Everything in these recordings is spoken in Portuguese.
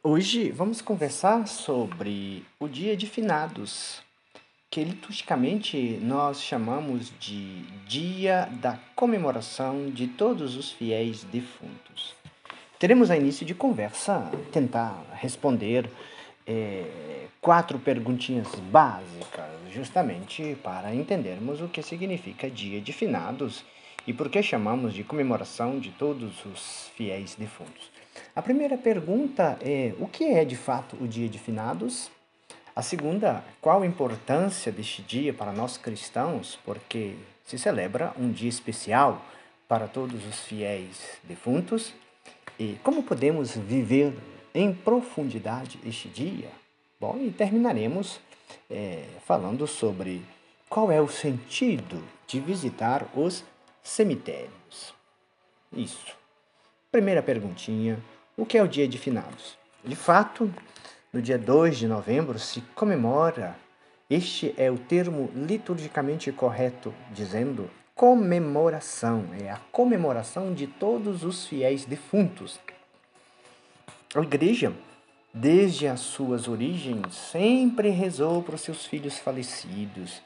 Hoje vamos conversar sobre o Dia de Finados, que liturgicamente nós chamamos de Dia da Comemoração de Todos os Fiéis Defuntos. Teremos a início de conversa tentar responder é, quatro perguntinhas básicas, justamente para entendermos o que significa Dia de Finados e por que chamamos de comemoração de todos os fiéis defuntos. A primeira pergunta é: o que é de fato o Dia de Finados? A segunda, qual a importância deste dia para nós cristãos, porque se celebra um dia especial para todos os fiéis defuntos? E como podemos viver em profundidade este dia? Bom, e terminaremos é, falando sobre qual é o sentido de visitar os cemitérios. Isso. Primeira perguntinha: o que é o Dia de Finados? De fato, no dia 2 de novembro se comemora, este é o termo liturgicamente correto, dizendo comemoração, é a comemoração de todos os fiéis defuntos. A igreja, desde as suas origens, sempre rezou para os seus filhos falecidos,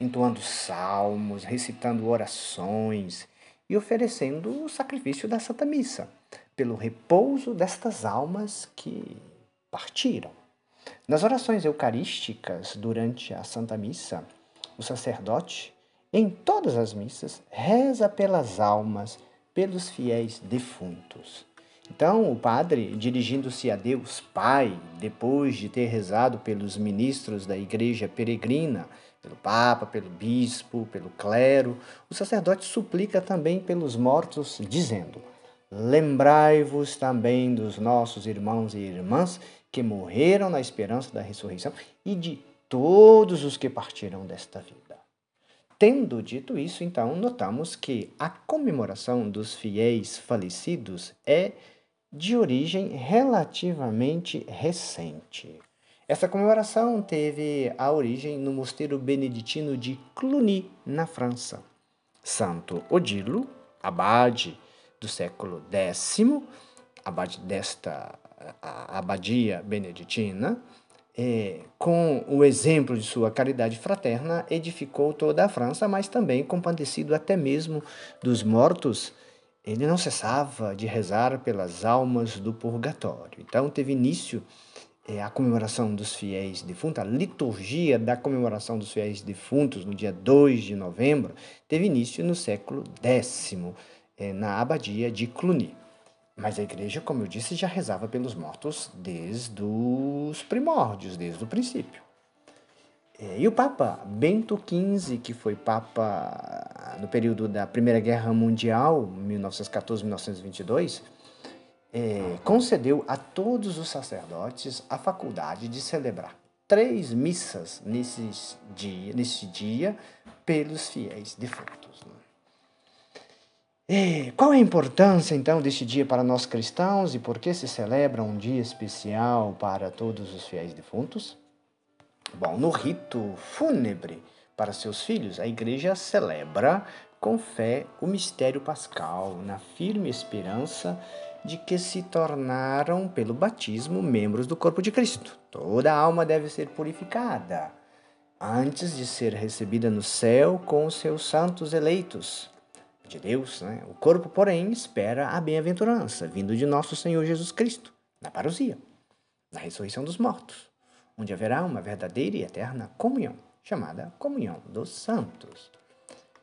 entoando salmos, recitando orações e oferecendo o sacrifício da Santa Missa, pelo repouso destas almas que partiram. Nas orações eucarísticas durante a Santa Missa, o sacerdote, em todas as missas, reza pelas almas, pelos fiéis defuntos. Então, o padre, dirigindo-se a Deus Pai, depois de ter rezado pelos ministros da igreja peregrina, pelo Papa, pelo Bispo, pelo clero, o sacerdote suplica também pelos mortos, dizendo: Lembrai-vos também dos nossos irmãos e irmãs que morreram na esperança da ressurreição e de todos os que partiram desta vida. Tendo dito isso, então, notamos que a comemoração dos fiéis falecidos é de origem relativamente recente. Essa comemoração teve a origem no mosteiro beneditino de Cluny, na França. Santo Odilo, abade do século X, abade desta abadia beneditina, é, com o exemplo de sua caridade fraterna, edificou toda a França, mas também compadecido até mesmo dos mortos, ele não cessava de rezar pelas almas do purgatório. Então teve início é, a comemoração dos fiéis defuntos, a liturgia da comemoração dos fiéis defuntos no dia 2 de novembro, teve início no século X, é, na abadia de Cluny. Mas a igreja, como eu disse, já rezava pelos mortos desde os primórdios, desde o princípio. É, e o Papa Bento XV, que foi Papa no período da Primeira Guerra Mundial, 1914-1922, é, concedeu a todos os sacerdotes a faculdade de celebrar três missas nesse dia, nesse dia pelos fiéis defuntos. E qual é a importância então deste dia para nós cristãos e por que se celebra um dia especial para todos os fiéis defuntos? Bom, no rito fúnebre para seus filhos, a igreja celebra com fé o mistério pascal, na firme esperança de que se tornaram, pelo batismo, membros do corpo de Cristo. Toda alma deve ser purificada antes de ser recebida no céu com os seus santos eleitos de Deus. Né? O corpo, porém, espera a bem-aventurança vindo de nosso Senhor Jesus Cristo, na parousia, na ressurreição dos mortos, onde haverá uma verdadeira e eterna comunhão, chamada comunhão dos santos.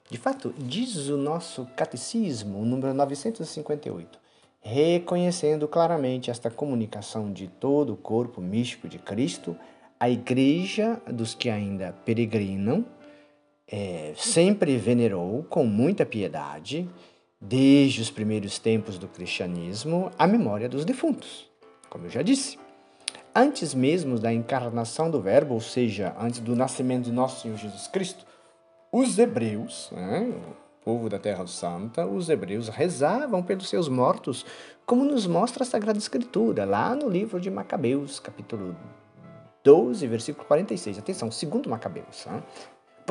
De fato, diz o nosso catecismo, número 958, reconhecendo claramente esta comunicação de todo o corpo místico de Cristo, a igreja dos que ainda peregrinam é, sempre venerou com muita piedade, desde os primeiros tempos do cristianismo, a memória dos defuntos, como eu já disse. Antes mesmo da encarnação do Verbo, ou seja, antes do nascimento de nosso Senhor Jesus Cristo, os hebreus, né, povo da Terra Santa, os hebreus rezavam pelos seus mortos, como nos mostra a Sagrada Escritura, lá no livro de Macabeus, capítulo 12, versículo 46. Atenção, segundo Macabeus. Hein?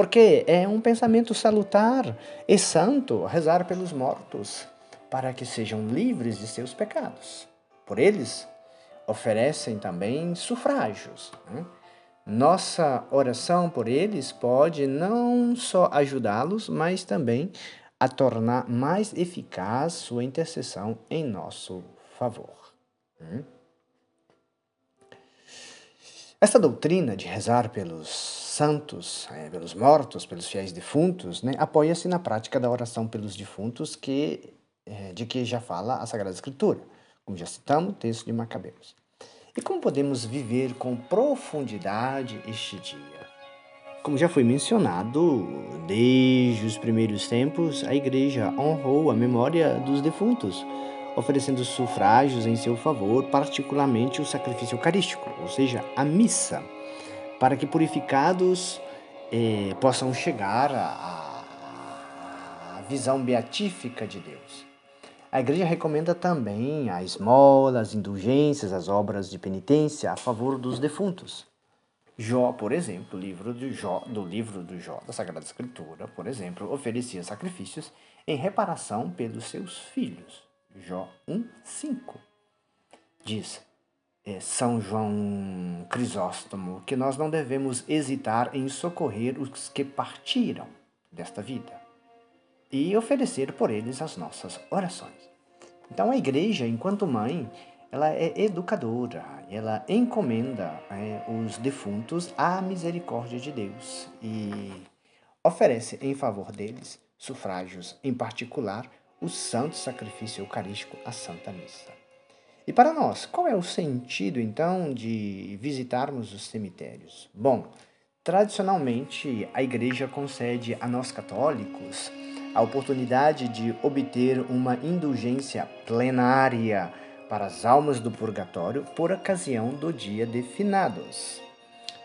Porque é um pensamento salutar e santo rezar pelos mortos, para que sejam livres de seus pecados. Por eles, oferecem também sufrágios. Né? Nossa oração por eles pode não só ajudá-los, mas também a tornar mais eficaz sua intercessão em nosso favor. Hum? Esta doutrina de rezar pelos santos, é, pelos mortos, pelos fiéis defuntos, né, apoia-se na prática da oração pelos defuntos que, é, de que já fala a Sagrada Escritura, como já citamos, texto de Macabeus. E como podemos viver com profundidade este dia? Como já foi mencionado, desde os primeiros tempos, a Igreja honrou a memória dos defuntos, oferecendo sufrágios em seu favor, particularmente o sacrifício eucarístico, ou seja, a missa, para que purificados eh, possam chegar à, visão beatífica de Deus. A igreja recomenda também a esmola, as indulgências, as obras de penitência a favor dos defuntos. Jó, por exemplo, livro de Jó, do livro do Jó da Sagrada Escritura, por exemplo, oferecia sacrifícios em reparação pelos seus filhos. Jó 1, 5. Diz São João Crisóstomo que nós não devemos hesitar em socorrer os que partiram desta vida e oferecer por eles as nossas orações. Então a igreja, enquanto mãe, ela é educadora, ela encomenda é, os defuntos à misericórdia de Deus e oferece em favor deles sufrágios, em particular o santo sacrifício eucarístico, a Santa Missa. E para nós, qual é o sentido então de visitarmos os cemitérios? Bom, tradicionalmente a Igreja concede a nós católicos a oportunidade de obter uma indulgência plenária para as almas do purgatório por ocasião do dia de finados.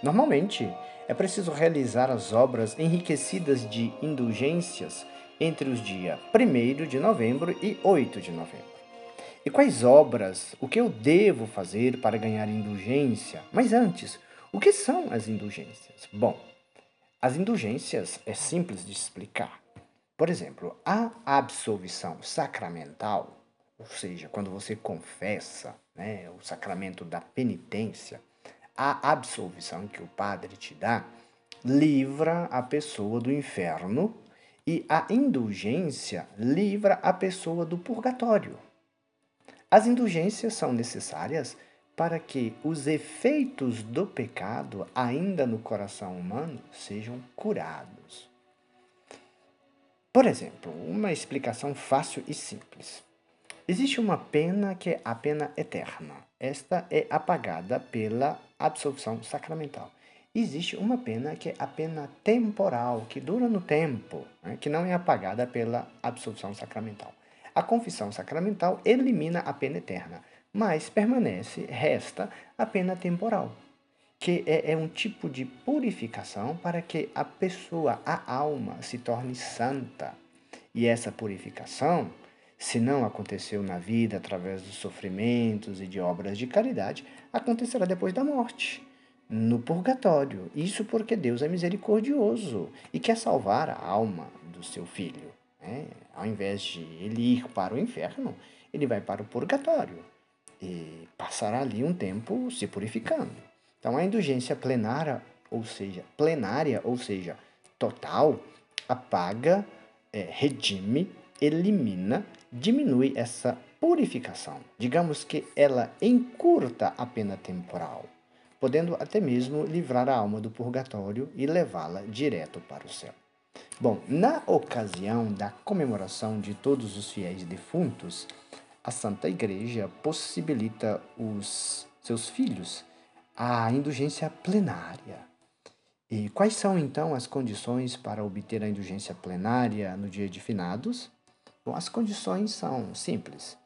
Normalmente, é preciso realizar as obras enriquecidas de indulgências entre os dias 1 de novembro e 8 de novembro. E quais obras, o que eu devo fazer para ganhar indulgência? Mas antes, o que são as indulgências? Bom, as indulgências é simples de explicar. Por exemplo, a absolvição sacramental ou seja, quando você confessa né, o sacramento da penitência, a absolvição que o padre te dá livra a pessoa do inferno e a indulgência livra a pessoa do purgatório. As indulgências são necessárias para que os efeitos do pecado, ainda no coração humano, sejam curados. Por exemplo, uma explicação fácil e simples. Existe uma pena que é a pena eterna. Esta é apagada pela absolvição sacramental. Existe uma pena que é a pena temporal, que dura no tempo, né, que não é apagada pela absolvição sacramental. A confissão sacramental elimina a pena eterna, mas permanece, resta a pena temporal, que é, é um tipo de purificação para que a pessoa, a alma, se torne santa. E essa purificação se não aconteceu na vida através dos sofrimentos e de obras de caridade, acontecerá depois da morte, no purgatório. Isso porque Deus é misericordioso e quer salvar a alma do seu filho. Né? Ao invés de ele ir para o inferno, ele vai para o purgatório e passará ali um tempo se purificando. Então a indulgência plenária, ou seja, plenária, ou seja, total, apaga, é, redime, elimina diminui essa purificação. Digamos que ela encurta a pena temporal, podendo até mesmo livrar a alma do purgatório e levá-la direto para o céu. Bom, na ocasião da comemoração de todos os fiéis defuntos, a Santa Igreja possibilita os seus filhos a indulgência plenária. E quais são então as condições para obter a indulgência plenária no dia de finados? Bom, as condições são simples.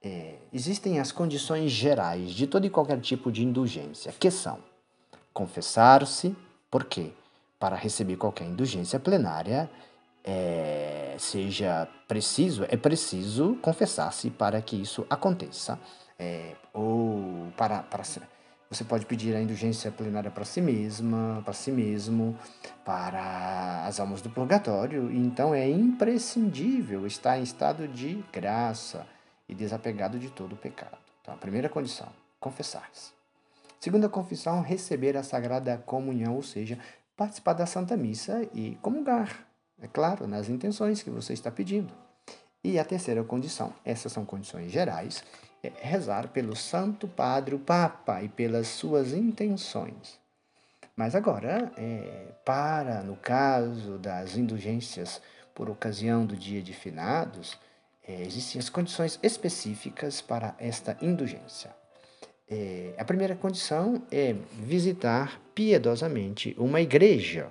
É, existem as condições gerais de todo e qualquer tipo de indulgência, que são confessar-se, por quê? Para receber qualquer indulgência plenária, é, seja preciso, é preciso confessar-se para que isso aconteça. É, ou para, para você pode pedir a indulgência plenária para si mesma, para si mesmo, para as almas do purgatório. Então é imprescindível estar em estado de graça e desapegado de todo o pecado. Então, a primeira condição, confessar-se. Segunda confissão, receber a Sagrada Comunhão, ou seja, participar da Santa Missa e comungar, é claro, nas intenções que você está pedindo. E a terceira condição, essas são condições gerais, é rezar pelo Santo Padre, o Papa, e pelas suas intenções. Mas agora, é, para, no caso das indulgências por ocasião do dia de finados, é, existem as condições específicas para esta indulgência. É, a primeira condição é visitar piedosamente uma igreja,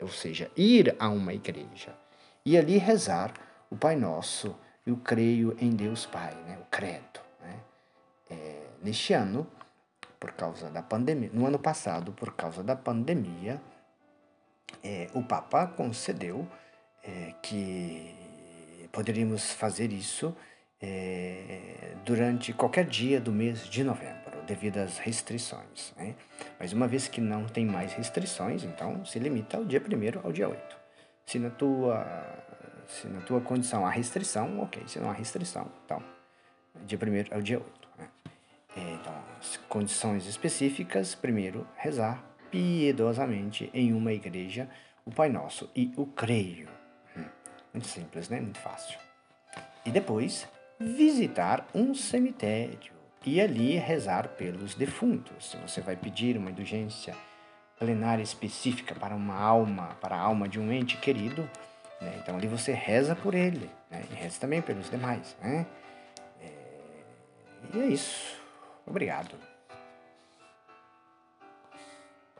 ou seja, ir a uma igreja e ali rezar o Pai Nosso e o creio em Deus Pai, né? o credo. Né? É, neste ano, por causa da pandemia, no ano passado, por causa da pandemia, é, o Papa concedeu é, que poderíamos fazer isso é, durante qualquer dia do mês de novembro, devido às restrições. Né? Mas uma vez que não tem mais restrições, então se limita ao dia 1 ao dia 8. Se na tua, se na tua condição há restrição, ok. Se não há restrição, então, dia 1 ao dia 8. Né? É, então, condições específicas, primeiro, rezar piedosamente em uma igreja o Pai Nosso e o Creio. Hum, muito simples, né? Muito fácil. E depois, visitar um cemitério e ali rezar pelos defuntos. Se você vai pedir uma indulgência plenária específica para uma alma, para a alma de um ente querido, né? então ali você reza por ele né? e reza também pelos demais. Né? É... E é isso. Obrigado.